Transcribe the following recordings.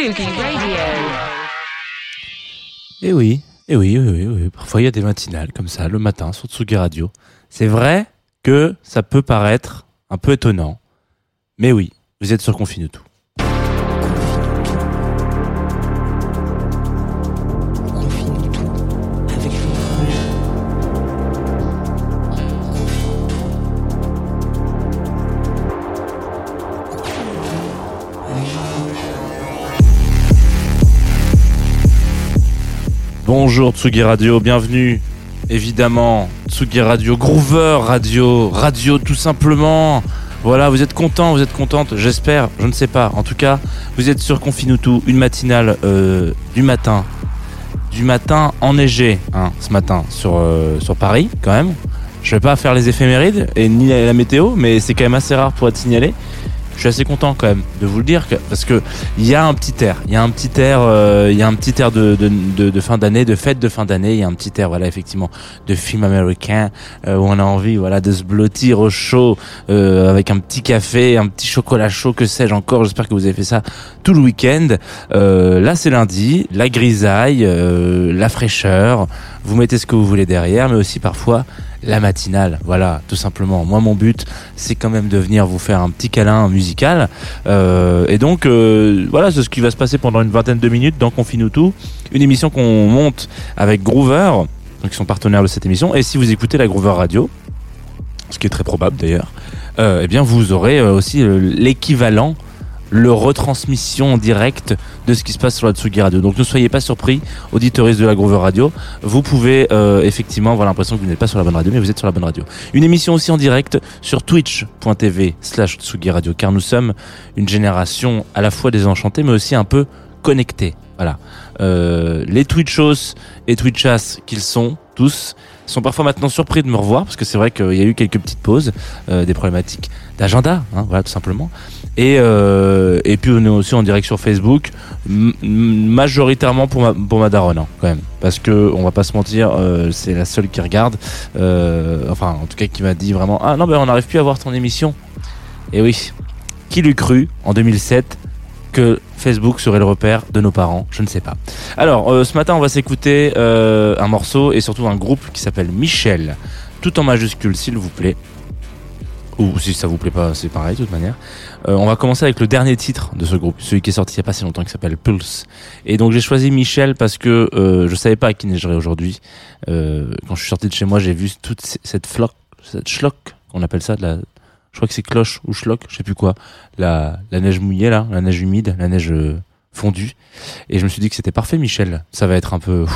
Radio. Eh oui, eh oui, oui, oui, oui. Parfois il y a des matinales comme ça, le matin sur Tsugi Radio. C'est vrai que ça peut paraître un peu étonnant. Mais oui, vous êtes sur Confine tout. Bonjour Tsugi Radio, bienvenue. Évidemment, Tsugi Radio, Groover Radio, Radio tout simplement. Voilà, vous êtes contents, vous êtes contentes, j'espère, je ne sais pas. En tout cas, vous êtes sur Confinutu, une matinale euh, du matin. Du matin enneigé, hein, ce matin, sur, euh, sur Paris, quand même. Je vais pas faire les éphémérides et ni la météo, mais c'est quand même assez rare pour être signalé. Je suis assez content quand même de vous le dire que- parce que il y a un petit air, il y a un petit air, euh, il y a un petit air de, de, de, fin d'année, de fête de fin d'année, il y a un petit air voilà effectivement de film américain euh, où on a envie voilà de se blottir au chaud euh, avec un petit café, un petit chocolat chaud, que sais-je encore. J'espère que vous avez fait ça tout le week-end. Là c'est lundi, la grisaille, la fraîcheur. Vous mettez ce que vous voulez derrière, mais aussi parfois la matinale. Voilà, tout simplement. Moi, mon but, c'est quand même de venir vous faire un petit câlin musical. Euh, et donc, euh, voilà, c'est ce qui va se passer pendant une vingtaine de minutes dans Confine tout. Une émission qu'on monte avec Groover, donc ils sont partenaires de cette émission. Et si vous écoutez la Groover Radio, ce qui est très probable d'ailleurs, euh, eh bien, vous aurez aussi l'équivalent le retransmission en direct de ce qui se passe sur la Tsugi Radio. Donc ne soyez pas surpris, auditoristes de la Groover Radio, vous pouvez euh, effectivement avoir l'impression que vous n'êtes pas sur la bonne radio, mais vous êtes sur la bonne radio. Une émission aussi en direct sur twitch.tv slash Tsugi Radio, car nous sommes une génération à la fois désenchantée, mais aussi un peu connectée. Voilà. Euh, les Twitchos et Twitchas qu'ils sont, sont parfois maintenant surpris de me revoir, parce que c'est vrai qu'il y a eu quelques petites pauses, euh, des problématiques d'agenda, hein, voilà, tout simplement. Et, euh, et puis on est aussi en direct sur Facebook, majoritairement pour ma, pour ma daronne, hein, quand même. Parce que, on va pas se mentir, euh, c'est la seule qui regarde, enfin, en tout cas, qui m'a dit vraiment, ah non, ben on n'arrive plus à voir ton émission. Et oui, qui l'eût cru en 2007 que Facebook serait le repère de nos parents Je ne sais pas. Alors, euh, ce matin, on va s'écouter euh, un morceau et surtout un groupe qui s'appelle Michel, tout en majuscule, s'il vous plaît. Ou si ça vous plaît pas, c'est pareil de toute manière. Euh, on va commencer avec le dernier titre de ce groupe, celui qui est sorti il y a pas si longtemps, qui s'appelle Pulse. Et donc j'ai choisi Michel parce que je savais pas à qui neigerait aujourd'hui. Quand je suis sorti de chez moi, j'ai vu toute cette floc, cette schlock, qu'on appelle ça, de la, je crois que c'est cloche ou schlock, je sais plus quoi, la, la neige mouillée là, la neige humide, la neige euh, fondue. Et je me suis dit que c'était parfait, Michel. Ça va être un peu.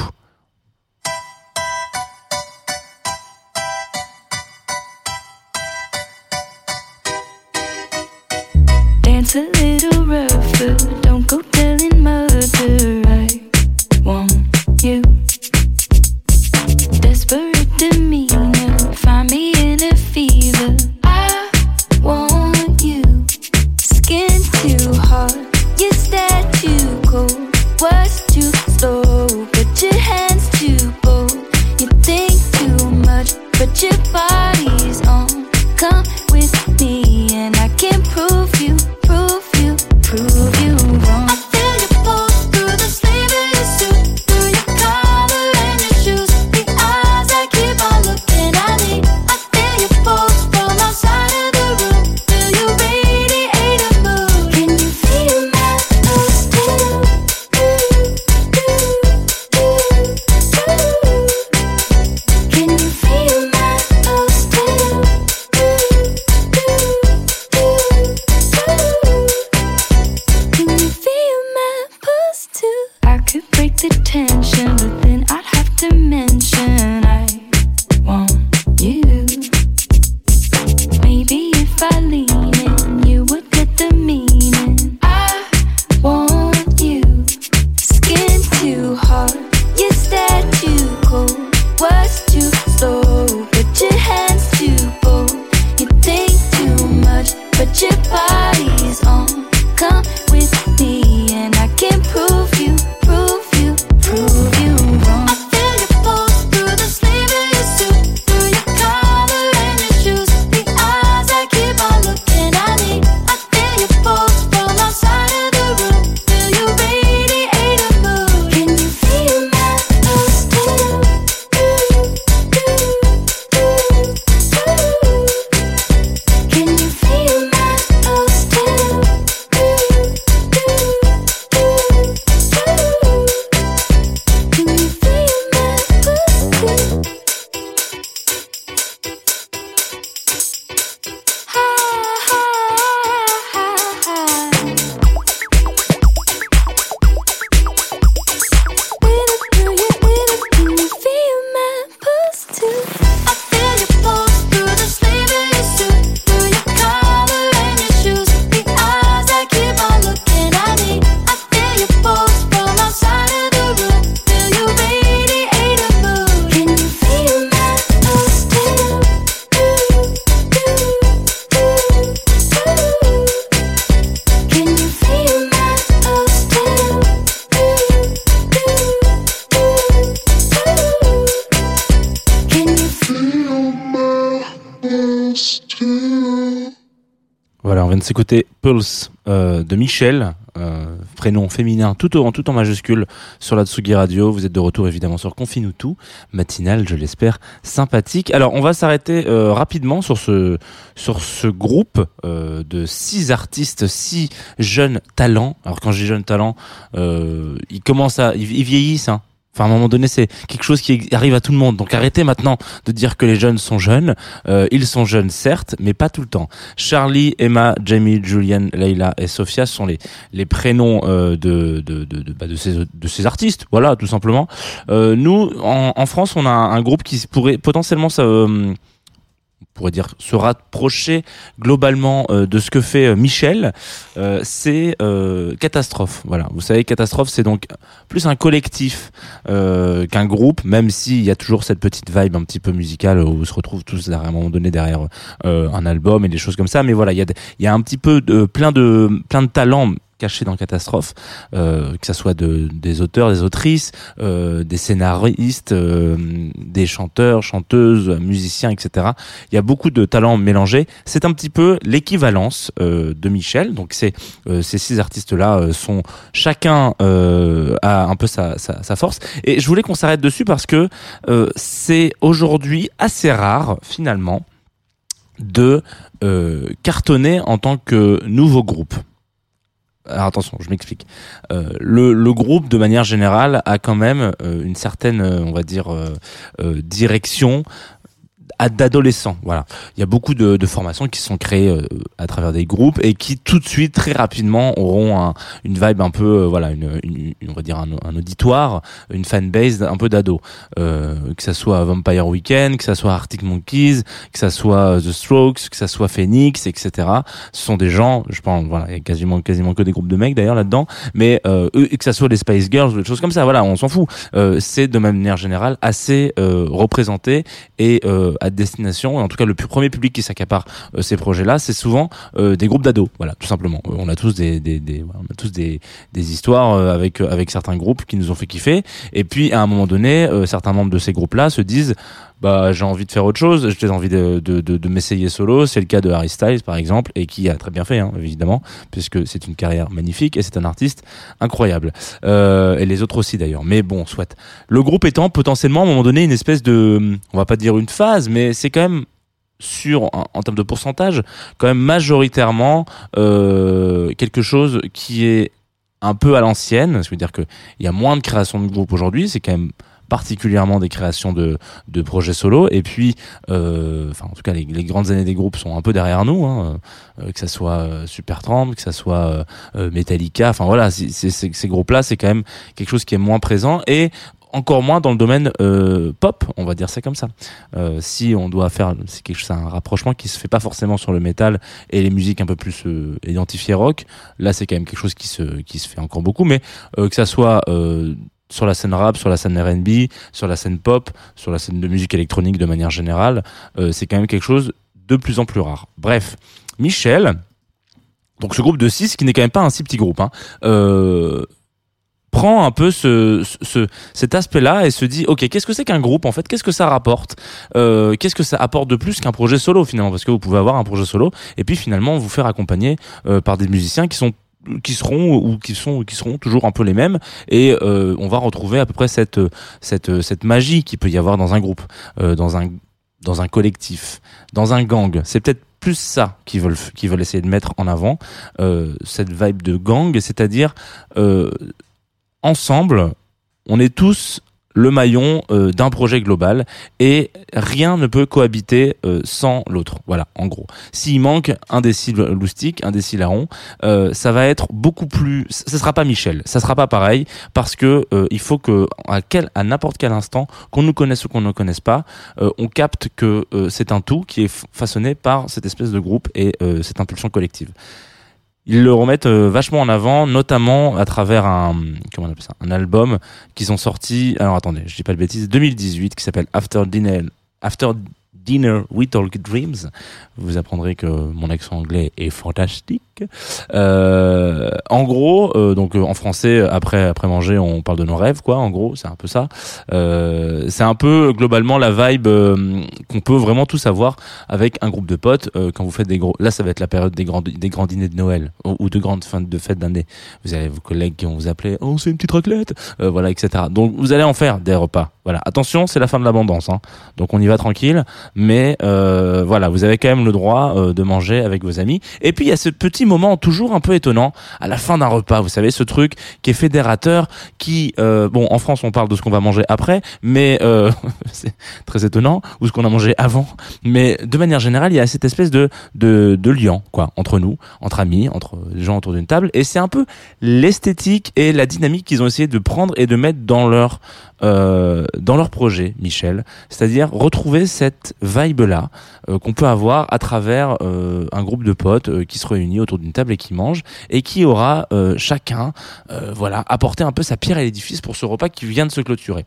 S'écouter Pulse euh, de Michel, euh, prénom féminin tout en, majuscule sur la Tsugi Radio. Vous êtes de retour évidemment sur Confine ou tout, matinale, je l'espère, sympathique. Alors, on va s'arrêter euh, rapidement sur ce, sur ce groupe de six artistes, six jeunes talents. Alors, quand je dis jeunes talents, ils commencent à, ils, ils vieillissent, hein. Enfin, à un moment donné, c'est quelque chose qui arrive à tout le monde. Donc arrêtez maintenant de dire que les jeunes sont jeunes. Euh, ils sont jeunes, certes, mais pas tout le temps. Charlie, Emma, Jamie, Julian, Leila et Sophia sont les les prénoms euh, de de de bah, de ces de ces artistes. Voilà, tout simplement. Euh, nous, en, en France, on a un, un groupe qui pourrait potentiellement ça. Pourrait dire se rapprocher globalement euh, de ce que fait euh, Michel, euh, c'est euh, Catastrophe. Voilà, vous savez, Catastrophe, c'est donc plus un collectif euh, qu'un groupe, même s'il y a toujours cette petite vibe un petit peu musicale où on se retrouve tous à un moment donné derrière euh, un album et des choses comme ça. Mais voilà, il y a, y a un petit peu de plein de plein de talents cachés dans Catastrophe, euh, que ça soit de, des auteurs, des autrices, euh, des scénaristes, euh, des chanteurs, chanteuses, musiciens, etc. Il y a beaucoup de talents mélangés. C'est un petit peu l'équivalence de Michel. Donc c'est ces six artistes-là sont chacun a un peu sa, sa, sa force. Et je voulais qu'on s'arrête dessus parce que c'est aujourd'hui assez rare finalement de cartonner en tant que nouveau groupe. Alors attention, je m'explique. Euh, le, groupe, de manière générale, a quand même euh, une certaine, euh, on va dire, direction d'adolescents. Voilà, il y a beaucoup de, de formations qui sont créées euh, à travers des groupes et qui tout de suite, très rapidement, auront un, une vibe un peu, euh, voilà, une, une- on va dire un, un auditoire, une fanbase un peu d'ado. Euh, que ça soit Vampire Weekend, que ça soit Arctic Monkeys, que ça soit The Strokes, que ça soit Phoenix, etc. Ce sont des gens, je pense, voilà, il y a quasiment quasiment que des groupes de mecs d'ailleurs là-dedans, mais euh, eux, que ça soit les Spice Girls ou des choses comme ça, voilà, on s'en fout. Euh, c'est de manière générale assez euh, représenté et euh, à destination, en tout cas le premier public qui s'accapare euh, ces projets-là, c'est souvent euh, des groupes d'ados, voilà, tout simplement. Euh, On a tous des, tous des, des histoires avec avec certains groupes qui nous ont fait kiffer, et puis à un moment donné, certains membres de ces groupes-là se disent bah j'ai envie de faire autre chose, j'ai envie de, m'essayer solo. C'est le cas de Harry Styles par exemple, et qui a très bien fait, hein, évidemment, puisque c'est une carrière magnifique et c'est un artiste incroyable. Euh, et les autres aussi d'ailleurs. Mais bon, soit. Le groupe étant potentiellement à un moment donné une espèce de, on va pas dire une phase, mais c'est quand même sur en, termes de pourcentage quand même majoritairement euh, quelque chose qui est un peu à l'ancienne, ça veut dire que il y a moins de création de groupe aujourd'hui, c'est quand même particulièrement des créations de, de projets solo. Et puis, euh, enfin, en tout cas, les, les grandes années des groupes sont un peu derrière nous, hein, euh, que ça soit euh, Supertramp, que ça soit Metallica. Enfin voilà, c'est- ces groupes-là, c'est quand même quelque chose qui est moins présent et encore moins dans le domaine euh, pop, on va dire ça comme ça. Euh, si on doit faire, c'est quelque chose, un rapprochement qui se fait pas forcément sur le métal et les musiques un peu plus euh, identifiées rock. Là, c'est quand même quelque chose qui se qui se fait encore beaucoup, mais que ça soit sur la scène rap, sur la scène R&B, sur la scène pop, sur la scène de musique électronique de manière générale, euh, c'est quand même quelque chose de plus en plus rare. Bref, Michel, donc ce groupe de 6 qui n'est quand même pas un si petit groupe, hein, euh, prend un peu ce, ce cet aspect-là et se dit ok qu'est-ce que c'est qu'un groupe en fait? Qu'est-ce que ça rapporte? Euh, qu'est-ce que ça apporte de plus qu'un projet solo finalement? Parce que vous pouvez avoir un projet solo et puis finalement vous faire accompagner par des musiciens qui sont qui seront ou qui sont qui seront toujours un peu les mêmes. Et euh, on va retrouver à peu près cette cette cette magie qui peut y avoir dans un groupe euh, dans un dans un collectif dans un gang. C'est peut-être plus ça qu'ils veulent qu'ils veulent essayer de mettre en avant euh, cette vibe de gang. C'est-à-dire ensemble on est tous le maillon euh, d'un projet global et rien ne peut cohabiter euh, sans l'autre. Voilà, en gros. S'il manque un décile loustic, un décile larron, euh, ça va être beaucoup plus. Ça sera pas Michel, ça sera pas pareil parce que euh, il faut que à quel à n'importe quel instant, qu'on nous connaisse ou qu'on ne connaisse pas, euh, on capte que euh, c'est un tout qui est façonné par cette espèce de groupe et cette impulsion collective. Ils le remettent euh, vachement en avant, notamment à travers un comment on appelle ça, un album qu'ils ont sorti. Alors attendez, je dis pas de bêtises, 2018, qui s'appelle After Dinner. After Dinner We Talk Dreams. Vous apprendrez que mon accent anglais est fantastique. Euh, en gros, euh, donc euh, en français, après après manger, on parle de nos rêves, quoi. En gros, c'est un peu ça. Euh, c'est un peu globalement la vibe euh, qu'on peut vraiment tous avoir avec un groupe de potes euh, quand vous faites des gros. Là, ça va être la période des grands des grands dîners de Noël ou, ou de grandes fins de fêtes d'année. Vous avez vos collègues qui vont vous appeler, oh c'est une petite raclette, voilà, etc. Donc vous allez en faire des repas. Voilà, attention, c'est la fin de l'abondance, hein. donc on y va tranquille. Mais voilà, vous avez quand même le droit de manger avec vos amis. Et puis il y a ce petit moment toujours un peu étonnant à la fin d'un repas. Vous savez, ce truc qui est fédérateur, qui euh, bon en France on parle de ce qu'on va manger après, mais euh, c'est très étonnant ou ce qu'on a mangé avant. Mais de manière générale, il y a cette espèce de de, de lien quoi entre nous, entre amis, entre gens autour d'une table. Et c'est un peu l'esthétique et la dynamique qu'ils ont essayé de prendre et de mettre dans leur euh, dans leur projet, Michel, c'est-à-dire retrouver cette vibe-là euh, qu'on peut avoir à travers euh, un groupe de potes qui se réunit autour d'une table et qui mange et qui aura chacun, voilà, apporté un peu sa pierre à l'édifice pour ce repas qui vient de se clôturer.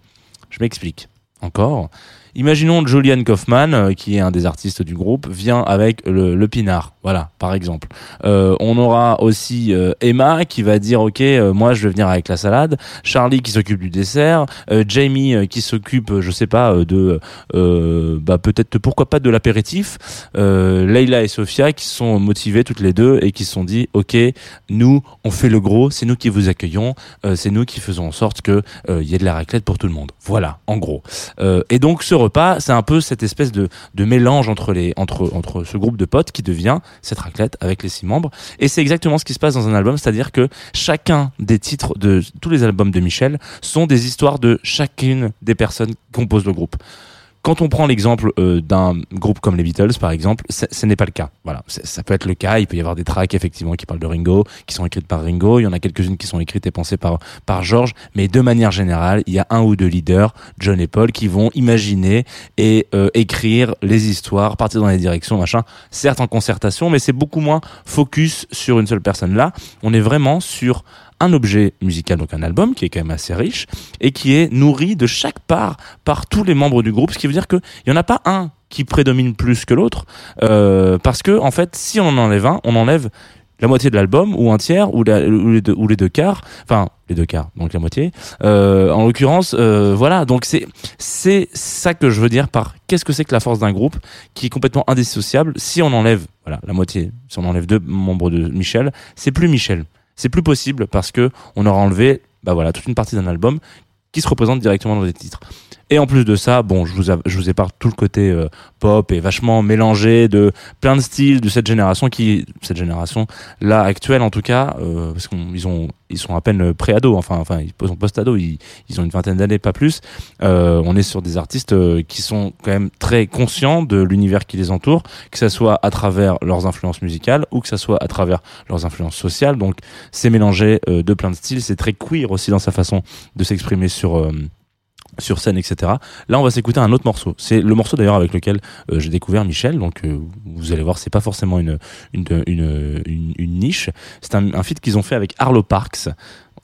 Je m'explique. Encore. Imaginons Julian Kaufman, qui est un des artistes du groupe, vient avec le pinard, voilà, par exemple. Euh, on aura aussi euh, Emma qui va dire, ok, euh, moi je vais venir avec la salade. Charlie qui s'occupe du dessert. Euh, Jamie euh, qui s'occupe, euh, je sais pas, de, bah peut-être pourquoi pas de l'apéritif. Leila et Sophia qui sont motivées toutes les deux et qui se sont dit, ok, nous on fait le gros, c'est nous qui vous accueillons, c'est nous qui faisons en sorte que il y ait de la raclette pour tout le monde. Voilà, en gros. Et donc ce repas, c'est un peu cette espèce de, de mélange entre les entre entre ce groupe de potes qui devient cette raclette avec les six membres. Et c'est exactement ce qui se passe dans un album, c'est-à-dire que chacun des titres de tous les albums de Michel sont des histoires de chacune des personnes qui composent le groupe. Quand on prend l'exemple euh, d'un groupe comme les Beatles, par exemple, ce n'est pas le cas. Voilà, ça peut être le cas. Il peut y avoir des tracks effectivement qui parlent de Ringo, qui sont écrites par Ringo. Il y en a quelques-unes qui sont écrites et pensées par par George. Mais de manière générale, il y a un ou deux leaders, John et Paul, qui vont imaginer et euh, écrire les histoires, partir dans les directions, machin. Certes en concertation, mais c'est beaucoup moins focus sur une seule personne. Là, on est vraiment sur un objet musical, donc un album qui est quand même assez riche et qui est nourri de chaque part par tous les membres du groupe, ce qui veut dire qu'il n'y en a pas un qui prédomine plus que l'autre, euh, parce que en fait, si on en enlève un, on enlève la moitié de l'album ou un tiers ou, les deux, ou les deux quarts, enfin les deux quarts, donc la moitié. Euh, en l'occurrence, euh, voilà, donc c'est c'est ça que je veux dire par qu'est-ce que c'est que la force d'un groupe qui est complètement indissociable. Si on enlève voilà la moitié, si on enlève deux membres de Michel, c'est plus Michel, c'est plus possible parce que on aura enlevé bah voilà toute une partie d'un album qui se représente directement dans les titres. Et en plus de ça, bon, je vous, a- je vous épargne tout le côté euh, pop et vachement mélangé de plein de styles de cette génération qui, cette génération là actuelle en tout cas, euh, parce qu'ils ont, ils sont à peine pré-ados, enfin, enfin, ils sont post-ados, ils, ils ont une vingtaine d'années, pas plus. Euh, on est sur des artistes euh, qui sont quand même très conscients de l'univers qui les entoure, que ça soit à travers leurs influences musicales ou que ça soit à travers leurs influences sociales. Donc, c'est mélangé euh, de plein de styles, c'est très queer aussi dans sa façon de s'exprimer sur. Sur scène, etc. Là, on va s'écouter un autre morceau. C'est le morceau d'ailleurs avec lequel euh, j'ai découvert Michel. Donc, euh, vous allez voir, c'est pas forcément une une une, une, niche. C'est un, un feat qu'ils ont fait avec Arlo Parks.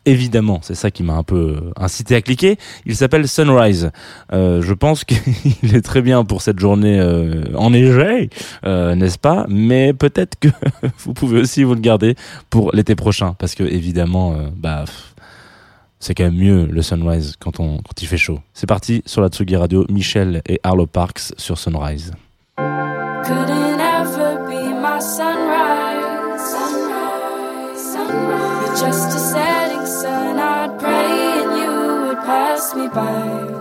Évidemment, c'est ça qui m'a un peu euh, incité à cliquer. Il s'appelle Sunrise. Euh, je pense qu'il est très bien pour cette journée euh, enneigée, euh, n'est-ce pas? Mais peut-être que vous pouvez aussi vous le garder pour l'été prochain, parce que évidemment, bah, c'est quand même mieux le sunrise quand on quand il fait chaud. C'est parti sur la Tsugi Radio, Michel et Arlo Parks sur Sunrise. couldn't ever be my sunrise. Sunrise, sunrise. You're just a setting sun. I'd pray and you would pass me by.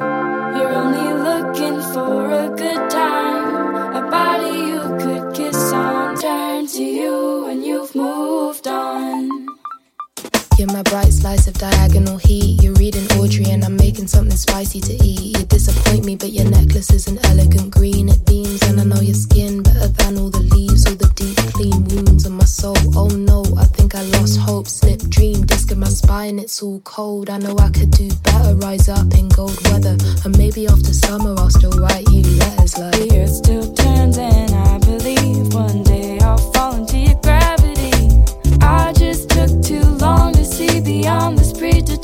You're my bright slice of diagonal heat. You're reading Audrey, and I'm making something spicy to eat. You disappoint me, but your necklace is an elegant green. It beams, and I know your skin better than all the leaves. All the deep, clean wounds on my soul. Oh no, I think I lost hope. Slip, dream, disc in my spine. It's all cold. I know I could do better. Rise up in cold weather, and maybe after summer I'll still write you letters like. Earth still turns, and I believe one day beyond this predetermined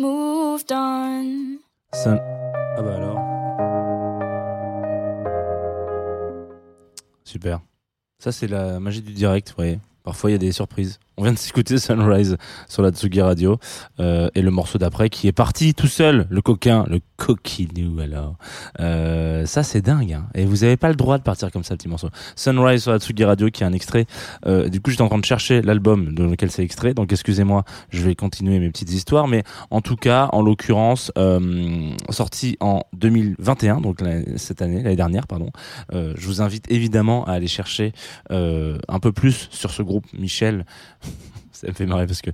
moved on. Sun- Ah bah alors. Super. Ça, c'est la magie du direct, vous voyez. Parfois, il y a des surprises. On vient de s'écouter Sunrise sur la Tsugi Radio euh, et le morceau d'après qui est parti tout seul, le coquin, le coquinou alors. Euh, ça c'est dingue hein. et vous avez pas le droit de partir comme ça petit morceau. Sunrise sur la Tsugi Radio qui est un extrait. Euh, du coup j'étais en train de chercher l'album de lequel c'est extrait donc excusez-moi je vais continuer mes petites histoires mais en tout cas en l'occurrence euh, sorti en 2021 donc cette année l'année dernière pardon. Euh, je vous invite évidemment à aller chercher euh, un peu plus sur ce groupe Michel. Ça me fait marrer parce que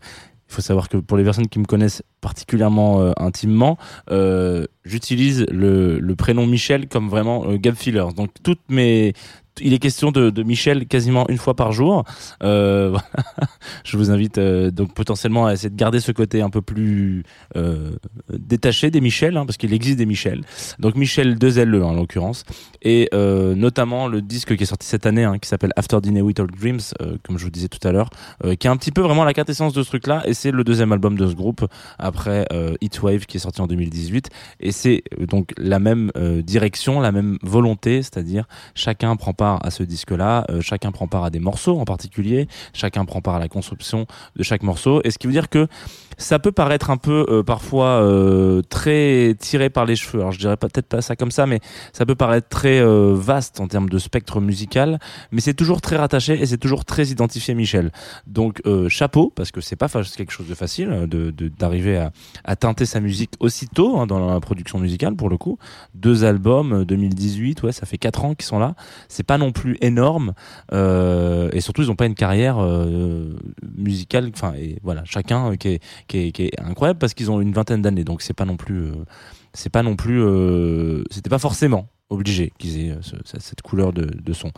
il faut savoir que pour les personnes qui me connaissent particulièrement euh, intimement, euh, j'utilise le, prénom Michel comme vraiment euh, gap filler. Donc toutes mes il est question de, Michel quasiment une fois par jour. Euh. Je vous invite euh, donc potentiellement à essayer de garder ce côté un peu plus euh, détaché des Michel, hein, parce qu'il existe des Michel. Donc Michel 2LE en l'occurrence, et notamment le disque qui est sorti cette année, hein, qui s'appelle After Dinner with All Dreams, comme je vous disais tout à l'heure, qui est un petit peu vraiment la quintessence de ce truc-là, et c'est le deuxième album de ce groupe après Heatwave qui est sorti en 2018, et c'est donc la même direction, la même volonté, c'est-à-dire chacun prend à ce disque-là, euh, chacun prend part à des morceaux en particulier, chacun prend part à la construction de chaque morceau, et ce qui veut dire que ça peut paraître un peu euh, parfois euh, très tiré par les cheveux. Alors je dirais peut-être pas ça comme ça, mais ça peut paraître très euh, vaste en termes de spectre musical, mais c'est toujours très rattaché et c'est toujours très identifié Michel. Donc euh, chapeau parce que c'est pas quelque chose de facile euh, de d'arriver à, teinter sa musique aussitôt hein, dans la production musicale pour le coup. Deux albums, euh, 2018, ouais, ça fait quatre ans qu'ils sont là. C'est pas non plus énorme euh, et surtout ils ont pas une carrière euh, musicale. Enfin et voilà, chacun euh, qui est qui est, incroyable parce qu'ils ont une vingtaine d'années, donc c'est pas non plus, euh, c'est pas non plus, euh, c'était pas forcément obligé qu'ils aient euh, ce- ce- cette couleur de, son.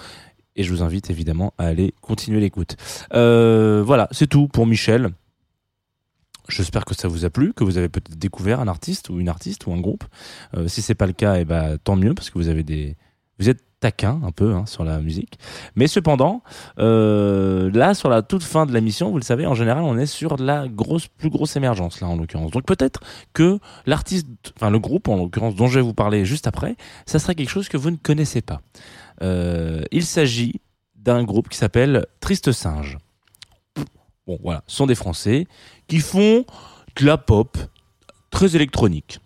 Et je vous invite évidemment à aller continuer l'écoute. Voilà, c'est tout pour Michel. J'espère que ça vous a plu, que vous avez peut-être découvert un artiste ou une artiste ou un groupe. Si c'est pas le cas, et ben tant mieux parce que vous avez des, vous êtes taquin un peu hein, sur la musique. Mais cependant, euh, là sur la toute fin de la mission, vous le savez, en général, on est sur la grosse, plus grosse émergence là en l'occurrence. Donc peut-être que l'artiste, enfin le groupe en l'occurrence dont je vais vous parler juste après, ça sera quelque chose que vous ne connaissez pas. Euh, il s'agit d'un groupe qui s'appelle Triste Singe. Bon voilà, ce sont des Français qui font de la pop très électronique.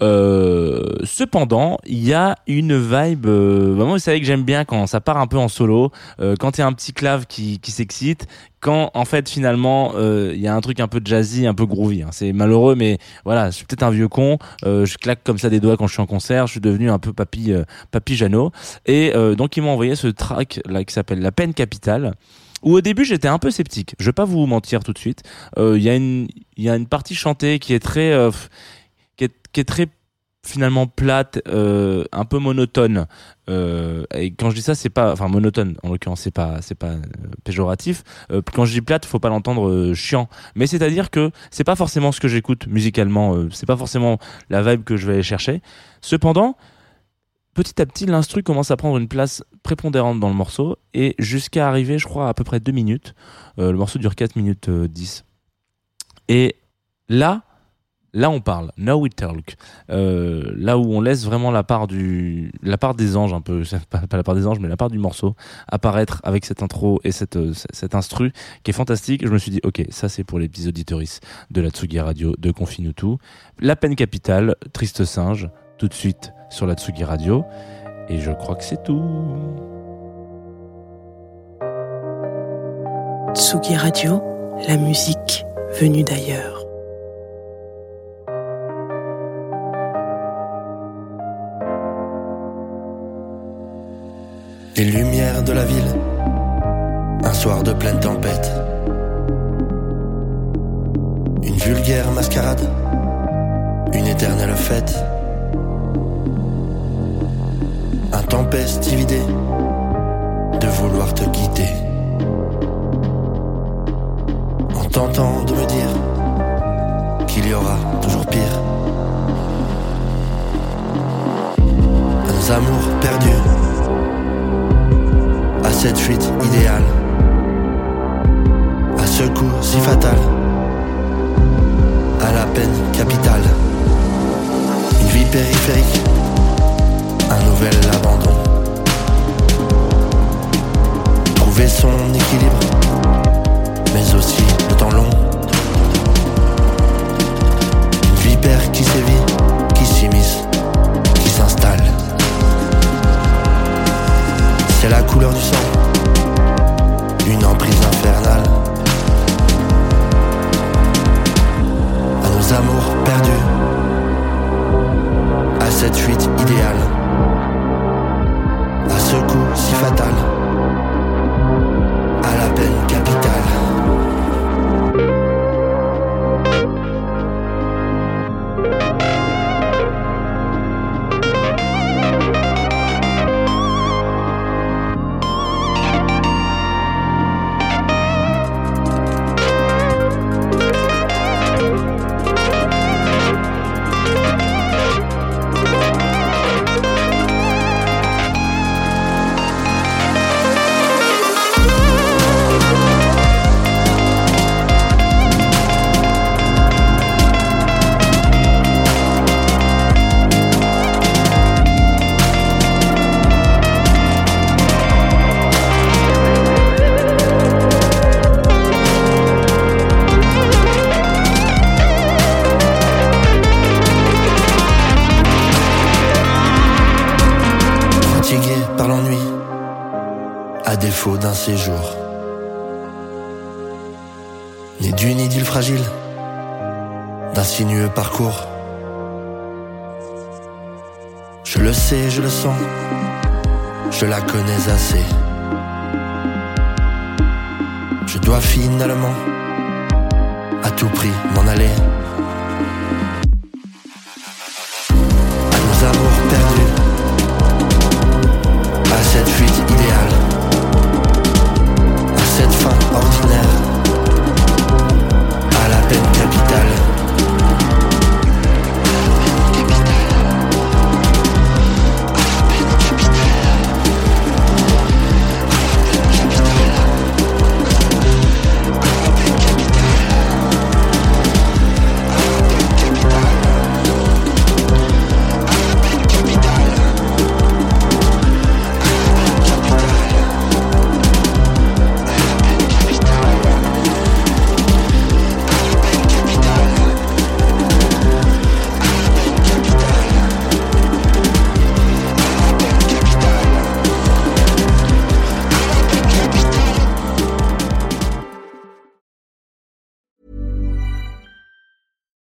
Euh, cependant, il y a une vibe. Euh, bah, moi, vous savez que j'aime bien quand ça part un peu en solo, euh, quand il y a un petit clave qui, qui s'excite, quand en fait finalement euh, il y a un truc un peu jazzy, un peu groovy. hein. C'est malheureux, mais voilà, je suis peut-être un vieux con. euh, je claque comme ça des doigts quand je suis en concert. Je suis devenu un peu papy, papy Jeannot. Et donc ils m'ont envoyé ce track là qui s'appelle La peine capitale. Où au début j'étais un peu sceptique. Je vais pas vous mentir tout de suite. Il y a une, il y a une partie chantée qui est très, euh, qui est, très finalement plate, euh, un peu monotone. Euh, et quand je dis ça, c'est pas, enfin monotone. En l'occurrence, c'est pas, c'est pas euh, péjoratif. Quand je dis plate, faut pas l'entendre chiant. Mais c'est-à-dire que c'est pas forcément ce que j'écoute musicalement. c'est pas forcément la vibe que je vais chercher. Cependant, petit à petit, l'instru commence à prendre une place prépondérante dans le morceau et jusqu'à arriver, je crois, à peu près deux minutes. Le morceau dure 4 minutes euh, 10. Et là, là on parle. Now we talk. Euh, là où on laisse vraiment la part du, la part des anges un peu, pas, la part des anges, mais la part du morceau apparaître avec cette intro et cette, euh, cette instru qui est fantastique. Je me suis dit, ok, ça c'est pour les petits auditoristes de la Tsugi Radio de Confine tout. La peine capitale, Triste singe, tout de suite sur la Tsugi Radio. Et je crois que c'est tout. Tsugi Radio, la musique venue d'ailleurs. Les lumières de la ville, un soir de pleine tempête. Une vulgaire mascarade, une éternelle fête. Un tempestive idée de vouloir te quitter. En tentant de me dire qu'il y aura toujours pire. Nos amours perdus cette fuite idéale, à ce coup si fatal, à la peine capitale, une vie périphérique, un nouvel abandon. Trouver son équilibre, le sais, je le sens, je la connais assez. Je dois finalement, à tout prix, m'en aller.